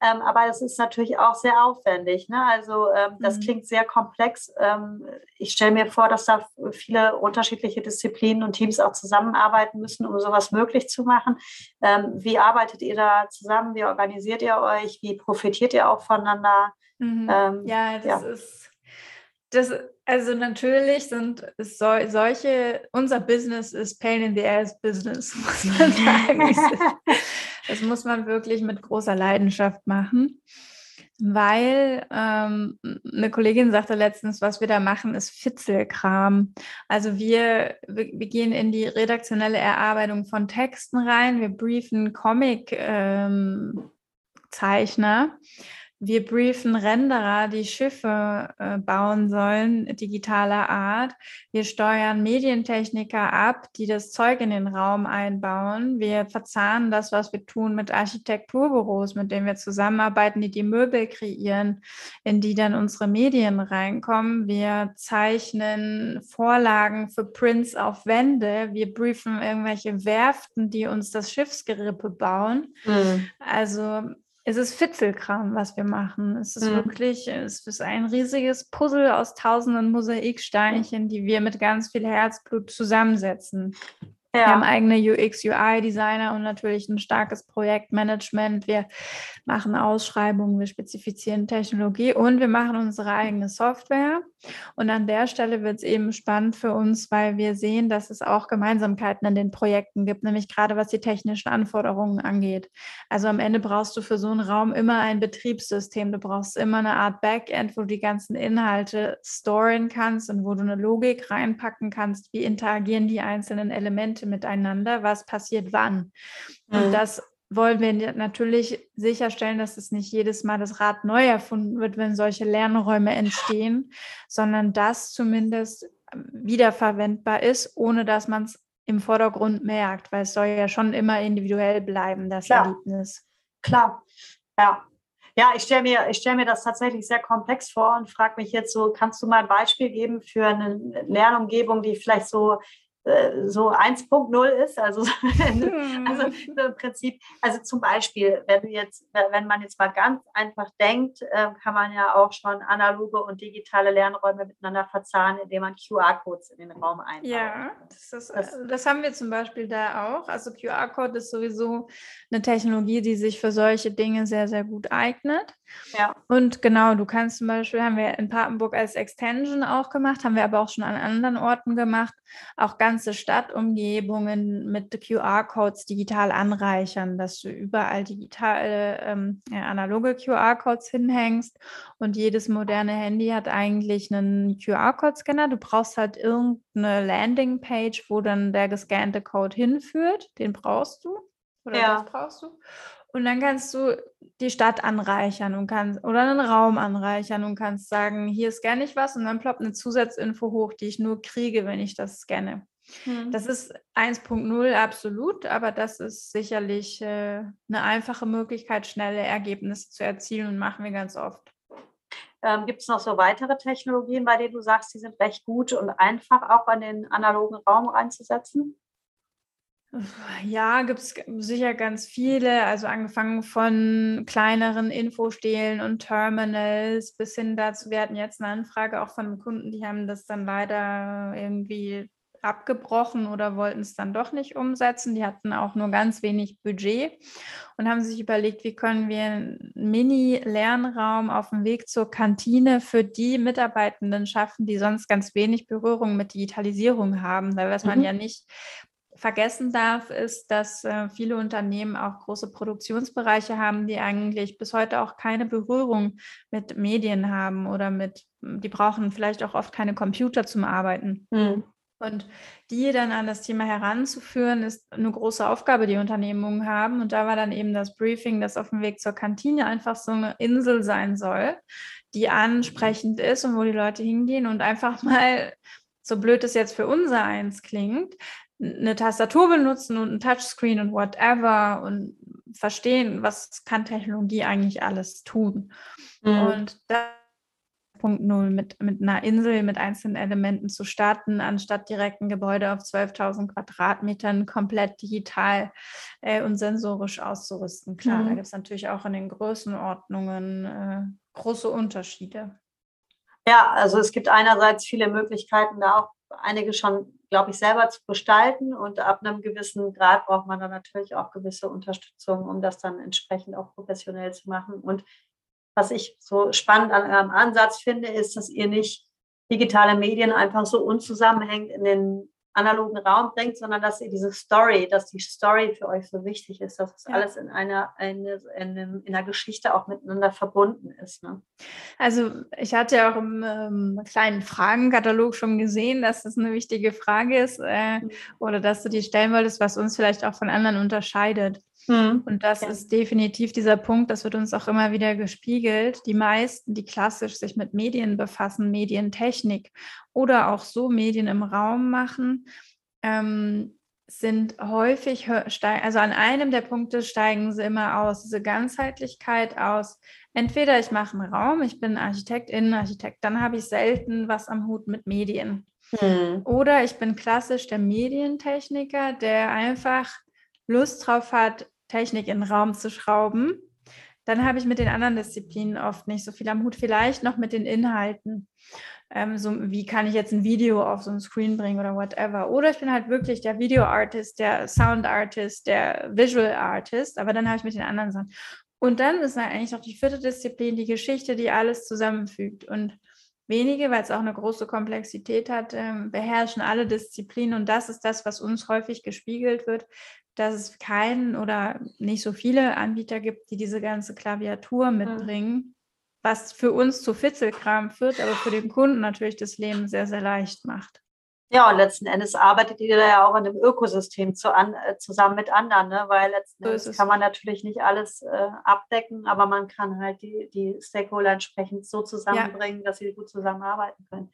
Ähm, aber es ist natürlich auch sehr aufwendig. Ne? Also ähm, das mhm. klingt sehr komplex. Ähm, ich stelle mir vor, dass da viele unterschiedliche unterschiedliche Disziplinen und Teams auch zusammenarbeiten müssen, um sowas möglich zu machen. Ähm, wie arbeitet ihr da zusammen? Wie organisiert ihr euch? Wie profitiert ihr auch voneinander? Mhm. Ähm, ja, das ja. ist das, also natürlich sind es so, solche, unser Business ist Pain in the Ass Business, [LAUGHS] muss man [LAUGHS] sagen. das muss man wirklich mit großer Leidenschaft machen. Weil ähm, eine Kollegin sagte letztens, was wir da machen, ist Fitzelkram. Also wir, wir, gehen in die redaktionelle Erarbeitung von Texten rein, wir briefen Comic-Zeichner. Ähm, wir briefen Renderer, die Schiffe äh, bauen sollen, digitaler Art. Wir steuern Medientechniker ab, die das Zeug in den Raum einbauen. Wir verzahnen das, was wir tun, mit Architekturbüros, mit denen wir zusammenarbeiten, die die Möbel kreieren, in die dann unsere Medien reinkommen. Wir zeichnen Vorlagen für Prints auf Wände. Wir briefen irgendwelche Werften, die uns das Schiffsgerippe bauen. Mhm. Also es ist Fitzelkram, was wir machen. Es ist mhm. wirklich, es ist ein riesiges Puzzle aus tausenden Mosaiksteinchen, die wir mit ganz viel Herzblut zusammensetzen. Ja. Wir haben eigene UX, UI-Designer und natürlich ein starkes Projektmanagement. Wir machen Ausschreibungen, wir spezifizieren Technologie und wir machen unsere eigene Software. Und an der Stelle wird es eben spannend für uns, weil wir sehen, dass es auch Gemeinsamkeiten in den Projekten gibt, nämlich gerade was die technischen Anforderungen angeht. Also am Ende brauchst du für so einen Raum immer ein Betriebssystem. Du brauchst immer eine Art Backend, wo du die ganzen Inhalte storen kannst und wo du eine Logik reinpacken kannst. Wie interagieren die einzelnen Elemente? Elemente miteinander, was passiert wann. Mhm. Und das wollen wir natürlich sicherstellen, dass es nicht jedes Mal das Rad neu erfunden wird, wenn solche Lernräume entstehen, sondern dass zumindest wiederverwendbar ist, ohne dass man es im Vordergrund merkt, weil es soll ja schon immer individuell bleiben, das Klar. Erlebnis. Klar, ja. Ja, ich stelle mir, stell mir das tatsächlich sehr komplex vor und frage mich jetzt so, kannst du mal ein Beispiel geben für eine Lernumgebung, die vielleicht so so 1.0 ist. Also, [LAUGHS] hm. also im Prinzip, also zum Beispiel, wenn du jetzt, wenn man jetzt mal ganz einfach denkt, ähm, kann man ja auch schon analoge und digitale Lernräume miteinander verzahnen, indem man QR-Codes in den Raum einbaut. Ja, das, ist, das, äh, das, haben wir zum Beispiel da auch. Also QR-Code ist sowieso eine Technologie, die sich für solche Dinge sehr, sehr gut eignet. Ja. Und genau, du kannst zum Beispiel, haben wir in Papenburg als Extension auch gemacht, haben wir aber auch schon an anderen Orten gemacht, auch ganz ganze Stadtumgebungen mit QR-Codes digital anreichern, dass du überall digitale, ähm, ja, analoge QR-Codes hinhängst und jedes moderne Handy hat eigentlich einen QR-Code-Scanner. Du brauchst halt irgendeine Landingpage, wo dann der gescannte Code hinführt. Den brauchst du. Oder ja. das brauchst du. Und dann kannst du die Stadt anreichern und kannst oder einen Raum anreichern und kannst sagen, hier scanne ich was und dann ploppt eine Zusatzinfo hoch, die ich nur kriege, wenn ich das scanne. Hm. Das ist 1.0 absolut, aber das ist sicherlich äh, eine einfache Möglichkeit, schnelle Ergebnisse zu erzielen und machen wir ganz oft. Ähm, Gibt es noch so weitere Technologien, bei denen du sagst, die sind recht gut und einfach auch an den analogen Raum reinzusetzen? Ja, gibt es sicher ganz viele, also angefangen von kleineren Infostelen und Terminals bis hin dazu, wir hatten jetzt eine Anfrage auch von einem Kunden, die haben das dann leider irgendwie abgebrochen oder wollten es dann doch nicht umsetzen. Die hatten auch nur ganz wenig Budget und haben sich überlegt, wie können wir einen Mini-Lernraum auf dem Weg zur Kantine für die Mitarbeitenden schaffen, die sonst ganz wenig Berührung mit Digitalisierung haben. Weiß man mhm. ja nicht, vergessen darf, ist, dass äh, viele Unternehmen auch große Produktionsbereiche haben, die eigentlich bis heute auch keine Berührung mit Medien haben oder mit, die brauchen vielleicht auch oft keine Computer zum Arbeiten. Mhm. Und die dann an das Thema heranzuführen, ist eine große Aufgabe, die Unternehmungen haben. Und da war dann eben das Briefing, dass auf dem Weg zur Kantine einfach so eine Insel sein soll, die ansprechend ist und wo die Leute hingehen und einfach [LAUGHS] mal, so blöd es jetzt für unser eins klingt, eine Tastatur benutzen und ein Touchscreen und whatever und verstehen, was kann Technologie eigentlich alles tun. Mhm. Und da 1.0 mit, mit einer Insel mit einzelnen Elementen zu starten, anstatt direkt ein Gebäude auf 12.000 Quadratmetern komplett digital äh, und sensorisch auszurüsten. Klar, mhm. da gibt es natürlich auch in den Größenordnungen äh, große Unterschiede. Ja, also es gibt einerseits viele Möglichkeiten, da auch einige schon, glaube ich, selber zu gestalten. Und ab einem gewissen Grad braucht man dann natürlich auch gewisse Unterstützung, um das dann entsprechend auch professionell zu machen. Und was ich so spannend an eurem Ansatz finde, ist, dass ihr nicht digitale Medien einfach so unzusammenhängend in den analogen Raum bringt, sondern dass ihr diese Story, dass die Story für euch so wichtig ist, dass es ja. alles in einer, eine, in, in, einer Geschichte auch miteinander verbunden ist. Ne? Also ich hatte ja auch im ähm, kleinen Fragenkatalog schon gesehen, dass das eine wichtige Frage ist äh, mhm. oder dass du die stellen wolltest, was uns vielleicht auch von anderen unterscheidet. Mhm. Und das ja. ist definitiv dieser Punkt, das wird uns auch immer wieder gespiegelt. Die meisten, die klassisch sich mit Medien befassen, Medientechnik oder auch so Medien im Raum machen, ähm, sind häufig, also an einem der Punkte steigen sie immer aus, diese Ganzheitlichkeit aus. Entweder ich mache einen Raum, ich bin Architekt, Innenarchitekt, dann habe ich selten was am Hut mit Medien. Hm. Oder ich bin klassisch der Medientechniker, der einfach Lust drauf hat, Technik in den Raum zu schrauben, dann habe ich mit den anderen Disziplinen oft nicht so viel am Hut, vielleicht noch mit den Inhalten. Ähm, so, wie kann ich jetzt ein Video auf so ein Screen bringen oder whatever. Oder ich bin halt wirklich der Video-Artist, der Sound-Artist, der Visual-Artist, aber dann habe ich mit den anderen Sachen. Und dann ist eigentlich noch die vierte Disziplin, die Geschichte, die alles zusammenfügt. Und wenige, weil es auch eine große Komplexität hat, ähm, beherrschen alle Disziplinen. Und das ist das, was uns häufig gespiegelt wird, dass es keinen oder nicht so viele Anbieter gibt, die diese ganze Klaviatur mitbringen, mhm. was für uns zu Fitzelkram führt, aber für den Kunden natürlich das Leben sehr, sehr leicht macht. Ja, und letzten Endes arbeitet ihr da ja auch in einem Ökosystem zu an, äh, zusammen mit anderen, ne? weil letzten so Endes kann man natürlich nicht alles äh, abdecken, aber man kann halt die, die Stakeholder entsprechend so zusammenbringen, ja. dass sie gut zusammenarbeiten können.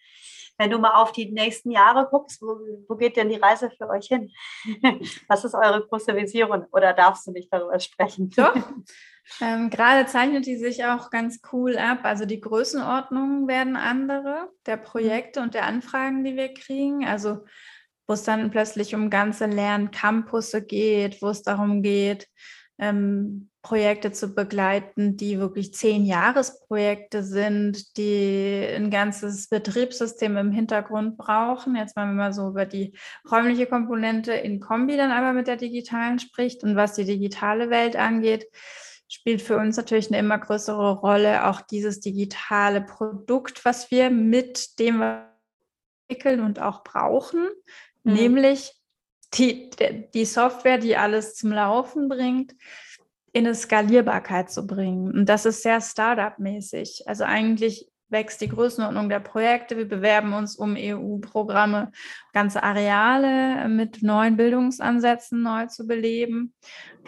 Wenn du mal auf die nächsten Jahre guckst, wo, wo geht denn die Reise für euch hin? [LAUGHS] Was ist eure große Vision oder darfst du nicht darüber sprechen? Doch. [LAUGHS] Ähm, gerade zeichnet die sich auch ganz cool ab. Also die Größenordnungen werden andere der Projekte und der Anfragen, die wir kriegen. Also wo es dann plötzlich um ganze Lerncampusse geht, wo es darum geht, ähm, Projekte zu begleiten, die wirklich zehn Jahresprojekte sind, die ein ganzes Betriebssystem im Hintergrund brauchen. Jetzt mal, wenn man so über die räumliche Komponente in Kombi dann aber mit der digitalen spricht und was die digitale Welt angeht, spielt für uns natürlich eine immer größere Rolle auch dieses digitale Produkt, was wir mit dem entwickeln und auch brauchen, mhm. nämlich die, die Software, die alles zum Laufen bringt, in eine Skalierbarkeit zu bringen. Und das ist sehr Startup-mäßig. Also eigentlich wächst die Größenordnung der Projekte. Wir bewerben uns um EU-Programme, ganze Areale mit neuen Bildungsansätzen neu zu beleben.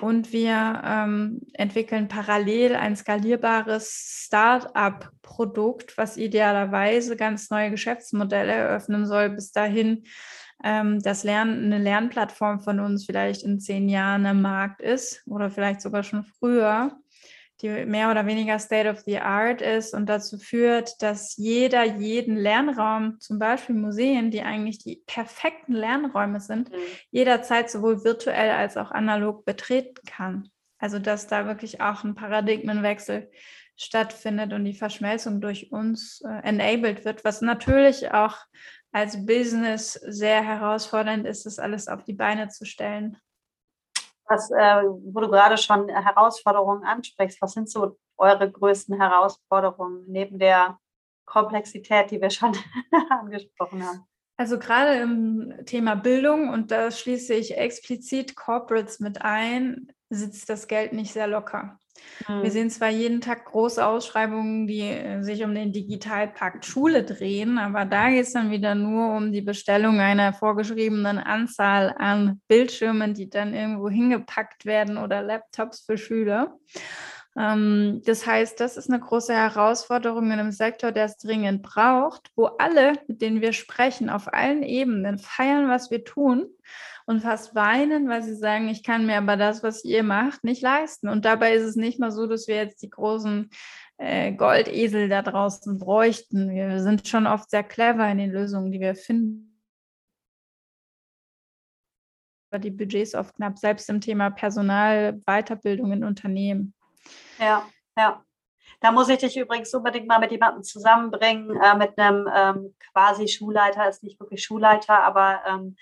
Und wir ähm, entwickeln parallel ein skalierbares Start-up-Produkt, was idealerweise ganz neue Geschäftsmodelle eröffnen soll. Bis dahin ähm, das Lernen, eine Lernplattform von uns vielleicht in zehn Jahren am Markt ist oder vielleicht sogar schon früher die mehr oder weniger State of the Art ist und dazu führt, dass jeder jeden Lernraum, zum Beispiel Museen, die eigentlich die perfekten Lernräume sind, mhm. jederzeit sowohl virtuell als auch analog betreten kann. Also dass da wirklich auch ein Paradigmenwechsel stattfindet und die Verschmelzung durch uns äh, enabled wird, was natürlich auch als Business sehr herausfordernd ist, das alles auf die Beine zu stellen was, äh, wo du gerade schon Herausforderungen ansprichst, was sind so eure größten Herausforderungen neben der Komplexität, die wir schon [LAUGHS] angesprochen haben? Also gerade im Thema Bildung, und da schließe ich explizit Corporates mit ein, sitzt das Geld nicht sehr locker. Mhm. Wir sehen zwar jeden Tag große Ausschreibungen, die äh, sich um den Digitalpakt Schule drehen, aber da geht es dann wieder nur um die Bestellung einer vorgeschriebenen Anzahl an Bildschirmen, die dann irgendwo hingepackt werden oder Laptops für Schüler. Ähm, das heißt, das ist eine große Herausforderung in einem Sektor, der es dringend braucht, wo alle, mit denen wir sprechen, auf allen Ebenen feiern, was wir tun und fast weinen, weil sie sagen, ich kann mir aber das, was ihr macht, nicht leisten. Und dabei ist es nicht mal so, dass wir jetzt die großen äh, Goldesel da draußen bräuchten. Wir sind schon oft sehr clever in den Lösungen, die wir finden. die Budgets oft knapp, selbst im Thema Personal, Weiterbildung in Unternehmen. Ja, ja. Da muss ich dich übrigens unbedingt mal mit jemandem zusammenbringen, äh, mit einem ähm, quasi Schulleiter, ist nicht wirklich Schulleiter, aber ähm,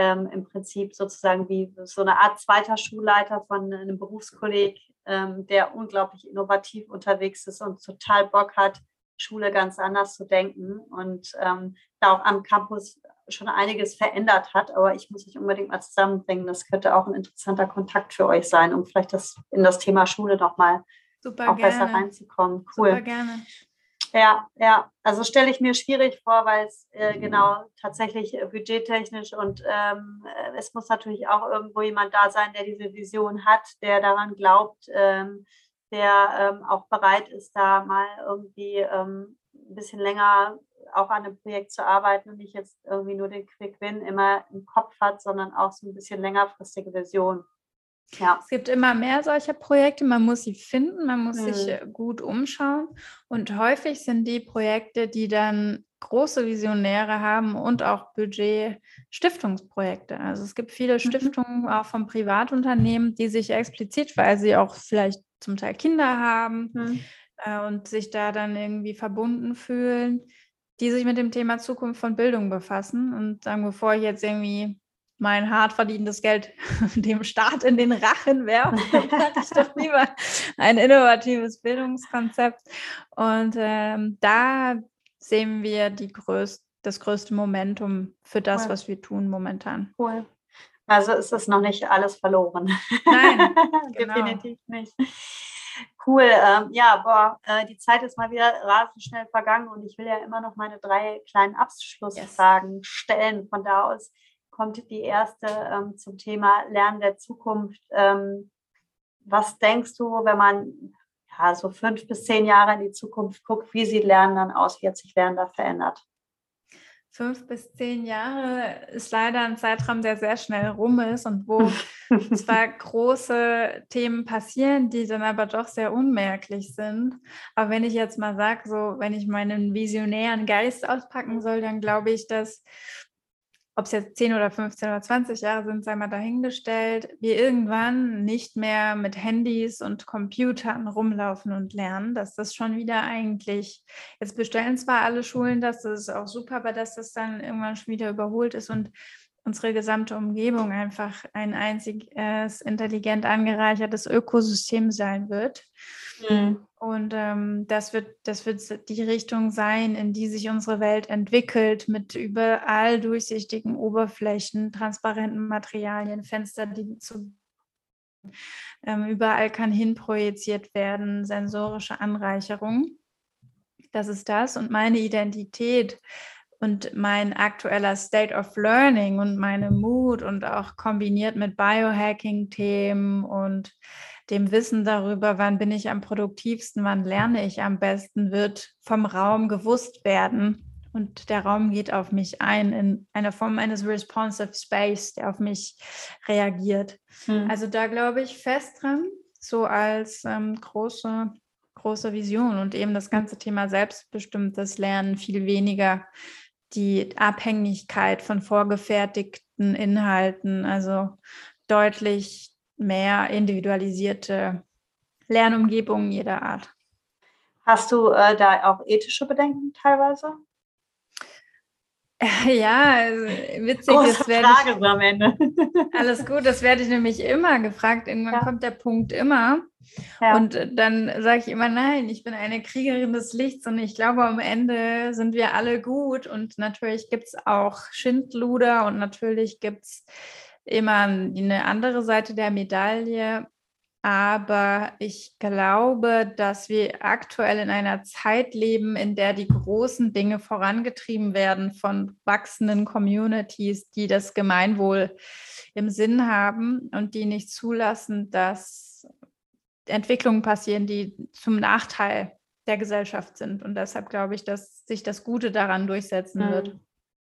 ähm, im Prinzip sozusagen wie so eine Art zweiter Schulleiter von einem Berufskolleg, ähm, der unglaublich innovativ unterwegs ist und total Bock hat, Schule ganz anders zu denken und ähm, da auch am Campus schon einiges verändert hat. Aber ich muss euch unbedingt mal zusammenbringen. Das könnte auch ein interessanter Kontakt für euch sein, um vielleicht das in das Thema Schule nochmal auch gerne. besser reinzukommen. Cool. Super gerne. Ja, ja, also stelle ich mir schwierig vor, weil es äh, genau tatsächlich äh, budgettechnisch und ähm, äh, es muss natürlich auch irgendwo jemand da sein, der diese Vision hat, der daran glaubt, ähm, der ähm, auch bereit ist, da mal irgendwie ähm, ein bisschen länger auch an einem Projekt zu arbeiten und nicht jetzt irgendwie nur den Quick Win immer im Kopf hat, sondern auch so ein bisschen längerfristige Vision. Ja. Es gibt immer mehr solcher Projekte. Man muss sie finden, man muss mhm. sich äh, gut umschauen. Und häufig sind die Projekte, die dann große Visionäre haben und auch Budget Stiftungsprojekte. Also es gibt viele mhm. Stiftungen auch von Privatunternehmen, die sich explizit, weil sie auch vielleicht zum Teil Kinder haben mhm. äh, und sich da dann irgendwie verbunden fühlen, die sich mit dem Thema Zukunft von Bildung befassen und sagen, bevor ich jetzt irgendwie mein hart verdientes Geld [LAUGHS] dem Staat in den Rachen werfen, hatte [LAUGHS] ich doch lieber ein innovatives Bildungskonzept. Und ähm, da sehen wir die größt, das größte Momentum für das, cool. was wir tun momentan. Cool. Also ist es noch nicht alles verloren. Nein, [LAUGHS] genau. definitiv nicht. Cool. Ähm, ja, boah, äh, die Zeit ist mal wieder rasend schnell vergangen und ich will ja immer noch meine drei kleinen Abschlussfragen yes. stellen. Von da aus kommt die erste ähm, zum Thema Lernen der Zukunft. Ähm, was denkst du, wenn man ja, so fünf bis zehn Jahre in die Zukunft guckt, wie sieht Lernen dann aus, wie hat sich Lernen da verändert? Fünf bis zehn Jahre ist leider ein Zeitraum, der sehr schnell rum ist und wo [LAUGHS] zwar große Themen passieren, die dann aber doch sehr unmerklich sind. Aber wenn ich jetzt mal sage, so wenn ich meinen visionären Geist auspacken soll, dann glaube ich, dass ob es jetzt 10 oder 15 oder 20 Jahre sind, sei mal dahingestellt, wir irgendwann nicht mehr mit Handys und Computern rumlaufen und lernen, dass das schon wieder eigentlich, jetzt bestellen zwar alle Schulen das, das ist auch super, aber dass das dann irgendwann schon wieder überholt ist und unsere gesamte Umgebung einfach ein einziges intelligent angereichertes Ökosystem sein wird. Mhm. Und ähm, das, wird, das wird die Richtung sein, in die sich unsere Welt entwickelt, mit überall durchsichtigen Oberflächen, transparenten Materialien, Fenster, die zu ähm, überall kann hinprojiziert werden, sensorische Anreicherung. Das ist das. Und meine Identität und mein aktueller State of Learning und meine Mut und auch kombiniert mit Biohacking-Themen und dem Wissen darüber, wann bin ich am produktivsten, wann lerne ich am besten, wird vom Raum gewusst werden. Und der Raum geht auf mich ein in einer Form eines responsive Space, der auf mich reagiert. Hm. Also da glaube ich fest dran, so als ähm, große, große Vision und eben das ganze Thema selbstbestimmtes Lernen viel weniger die Abhängigkeit von vorgefertigten Inhalten, also deutlich mehr individualisierte Lernumgebungen jeder Art. Hast du äh, da auch ethische Bedenken teilweise? [LAUGHS] Ja, also witzig. Große das Frage ich, am Ende. [LAUGHS] Alles gut, das werde ich nämlich immer gefragt. Irgendwann ja. kommt der Punkt immer. Ja. Und dann sage ich immer, nein, ich bin eine Kriegerin des Lichts und ich glaube, am Ende sind wir alle gut. Und natürlich gibt es auch Schindluder und natürlich gibt es immer eine andere Seite der Medaille. Aber ich glaube, dass wir aktuell in einer Zeit leben, in der die großen Dinge vorangetrieben werden von wachsenden Communities, die das Gemeinwohl im Sinn haben und die nicht zulassen, dass Entwicklungen passieren, die zum Nachteil der Gesellschaft sind. Und deshalb glaube ich, dass sich das Gute daran durchsetzen mhm. wird.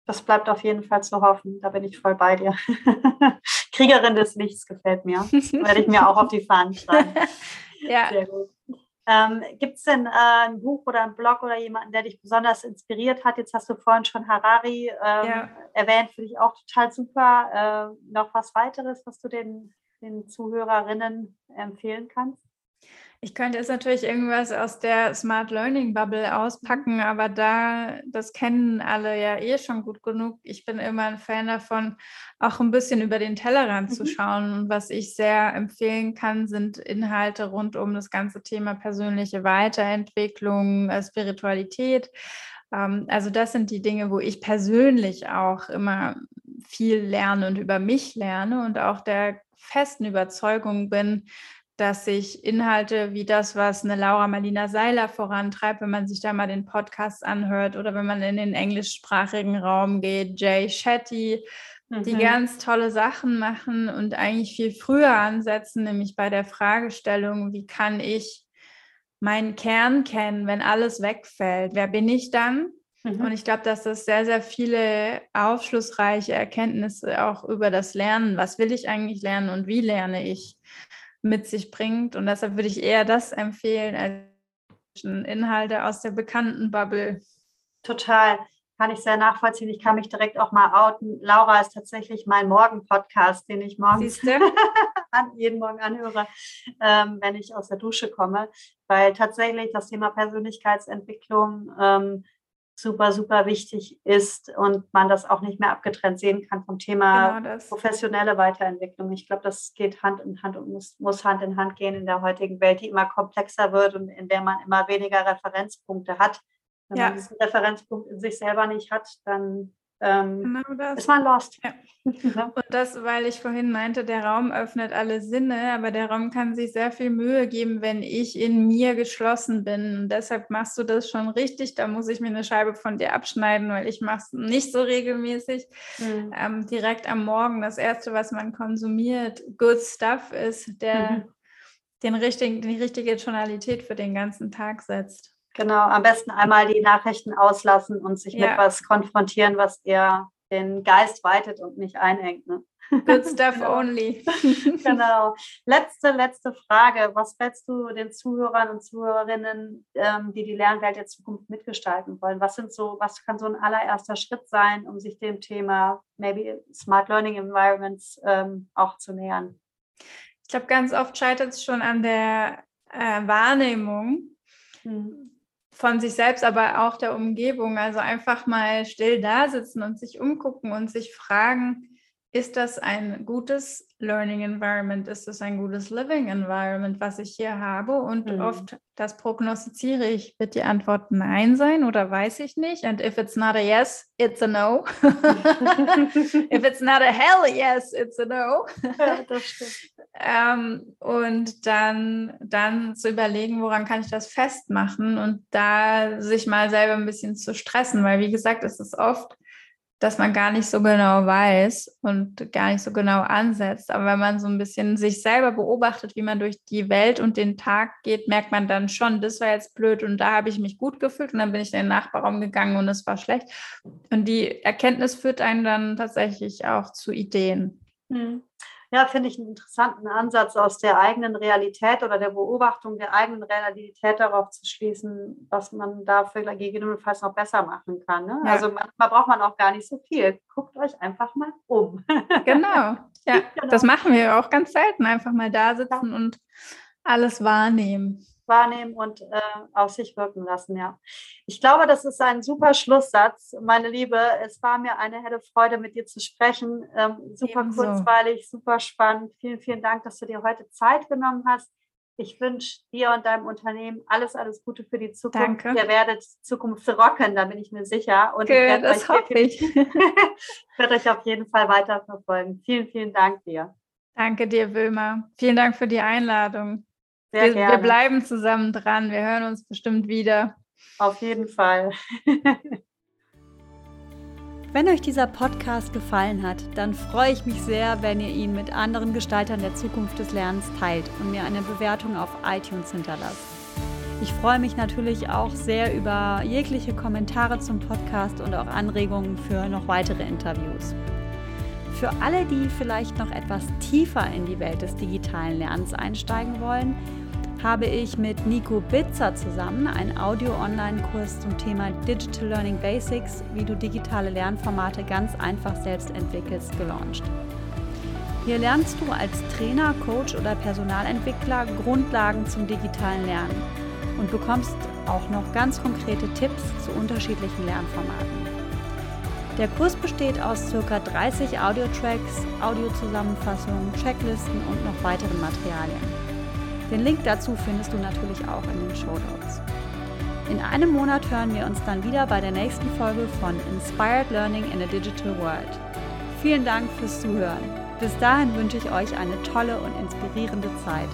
Das bleibt auf jeden Fall zu hoffen. Da bin ich voll bei dir. [LAUGHS] Kriegerin des Lichts gefällt mir. Werde ich mir auch auf die Fahnen schreiben. [LAUGHS] ja. Sehr gut. Ähm, Gibt es denn äh, ein Buch oder ein Blog oder jemanden, der dich besonders inspiriert hat? Jetzt hast du vorhin schon Harari ähm, ja. erwähnt, finde ich auch total super. Äh, noch was weiteres, was du den, den Zuhörerinnen empfehlen kannst? Ich könnte jetzt natürlich irgendwas aus der Smart Learning Bubble auspacken, mhm. aber da, das kennen alle ja eh schon gut genug. Ich bin immer ein Fan davon, auch ein bisschen über den Tellerrand mhm. zu schauen. Und was ich sehr empfehlen kann, sind Inhalte rund um das ganze Thema persönliche Weiterentwicklung, äh, Spiritualität. Ähm, also das sind die Dinge, wo ich persönlich auch immer viel lerne und über mich lerne und auch der festen Überzeugung bin, dass sich Inhalte wie das, was eine Laura Marlina Seiler vorantreibt, wenn man sich da mal den Podcast anhört oder wenn man in den englischsprachigen Raum geht, Jay Shetty, mhm. die ganz tolle Sachen machen und eigentlich viel früher ansetzen, nämlich bei der Fragestellung, wie kann ich meinen Kern kennen, wenn alles wegfällt? Wer bin ich dann? Mhm. Und ich glaube, dass das sehr, sehr viele aufschlussreiche Erkenntnisse auch über das Lernen, was will ich eigentlich lernen und wie lerne ich, mit sich bringt. Und deshalb würde ich eher das empfehlen als Inhalte aus der bekannten Bubble. Total. Kann ich sehr nachvollziehen. Ich kann mich direkt auch mal outen. Laura ist tatsächlich mein Morgen-Podcast, den ich morgens [LAUGHS] an, jeden Morgen anhöre, ähm, wenn ich aus der Dusche komme. Weil tatsächlich das Thema Persönlichkeitsentwicklung ähm, super, super wichtig ist und man das auch nicht mehr abgetrennt sehen kann vom Thema genau professionelle Weiterentwicklung. Ich glaube, das geht Hand in Hand und muss, muss Hand in Hand gehen in der heutigen Welt, die immer komplexer wird und in der man immer weniger Referenzpunkte hat. Wenn ja. man diesen Referenzpunkt in sich selber nicht hat, dann ähm, genau das. ist man lost. [LAUGHS] Ja. Und das, weil ich vorhin meinte, der Raum öffnet alle Sinne, aber der Raum kann sich sehr viel Mühe geben, wenn ich in mir geschlossen bin. Und deshalb machst du das schon richtig. Da muss ich mir eine Scheibe von dir abschneiden, weil ich mache es nicht so regelmäßig. Mhm. Ähm, direkt am Morgen, das Erste, was man konsumiert, Good Stuff ist, der mhm. den richtigen, die richtige Tonalität für den ganzen Tag setzt. Genau, am besten einmal die Nachrichten auslassen und sich ja. mit was konfrontieren, was eher den Geist weitet und nicht einengt. Ne? Good stuff [LAUGHS] genau. only. [LAUGHS] [LAUGHS] genau. Letzte, letzte Frage. Was rätst du den Zuhörern und Zuhörerinnen, ähm, die die Lernwelt der Zukunft mitgestalten wollen? Was sind so, was kann so ein allererster Schritt sein, um sich dem Thema maybe Smart Learning Environments ähm, auch zu nähern? Ich glaube, ganz oft scheitert es schon an der äh, Wahrnehmung. Hm von sich selbst, aber auch der Umgebung. Also einfach mal still da sitzen und sich umgucken und sich fragen, ist das ein gutes Learning Environment? Ist das ein gutes Living Environment, was ich hier habe? Und mhm. oft das prognostiziere ich, wird die Antwort Nein sein oder weiß ich nicht. And if it's not a yes, it's a no. [LAUGHS] if it's not a hell yes, it's a no. ja, das stimmt. [LAUGHS] Ähm, und dann, dann zu überlegen, woran kann ich das festmachen und da sich mal selber ein bisschen zu stressen, weil wie gesagt, es ist oft dass man gar nicht so genau weiß und gar nicht so genau ansetzt. Aber wenn man so ein bisschen sich selber beobachtet, wie man durch die Welt und den Tag geht, merkt man dann schon, das war jetzt blöd und da habe ich mich gut gefühlt und dann bin ich in den Nachbarraum gegangen und es war schlecht. Und die Erkenntnis führt einen dann tatsächlich auch zu Ideen. Hm. Ja, finde ich einen interessanten Ansatz aus der eigenen Realität oder der Beobachtung der eigenen Realität darauf zu schließen, was man dafür gegebenenfalls noch besser machen kann. Ne? Ja. Also manchmal braucht man auch gar nicht so viel. Guckt euch einfach mal um. [LAUGHS] Genau. Ja, genau. das machen wir auch ganz selten. Einfach mal da sitzen und alles wahrnehmen. Wahrnehmen und äh, auf sich wirken lassen. Ja, ich glaube, das ist ein super Schlusssatz, meine Liebe. Es war mir eine helle Freude, mit dir zu sprechen. Ähm, super Ebenso. kurzweilig, super spannend. Vielen, vielen Dank, dass du dir heute Zeit genommen hast. Ich wünsche dir und deinem Unternehmen alles, alles Gute für die Zukunft. Danke. Ihr werdet Zukunft rocken, da bin ich mir sicher. Und okay, ich das hoffe ich. ich [LAUGHS] werde euch auf jeden Fall weiterverfolgen. Vielen, vielen Dank dir. Danke dir, Wilma. Vielen Dank für die Einladung. Sehr wir, gerne. wir bleiben zusammen dran. Wir hören uns bestimmt wieder. Auf jeden Fall. [LAUGHS] Wenn euch dieser Podcast gefallen hat, dann freue ich mich sehr, wenn ihr ihn mit anderen Gestaltern der Zukunft des Lernens teilt und mir eine Bewertung auf iTunes hinterlasst. Ich freue mich natürlich auch sehr über jegliche Kommentare zum Podcast und auch Anregungen für noch weitere Interviews. Für alle, die vielleicht noch etwas tiefer in die Welt des digitalen Lernens einsteigen wollen, habe ich mit Nico Bitzer zusammen einen Audio-Online-Kurs zum Thema Digital Learning Basics, wie du digitale Lernformate ganz einfach selbst entwickelst, gelauncht. Hier lernst du als Trainer, Coach oder Personalentwickler Grundlagen zum digitalen Lernen und bekommst auch noch ganz konkrete Tipps zu unterschiedlichen Lernformaten. Der Kurs besteht aus ca. 30 Audio-Tracks, Audiozusammenfassungen, Checklisten und noch weiteren Materialien. Den Link dazu findest du natürlich auch in den Show Notes. In einem Monat hören wir uns dann wieder bei der nächsten Folge von Inspired Learning in a Digital World. Vielen Dank fürs Zuhören. Bis dahin wünsche ich euch eine tolle und inspirierende Zeit.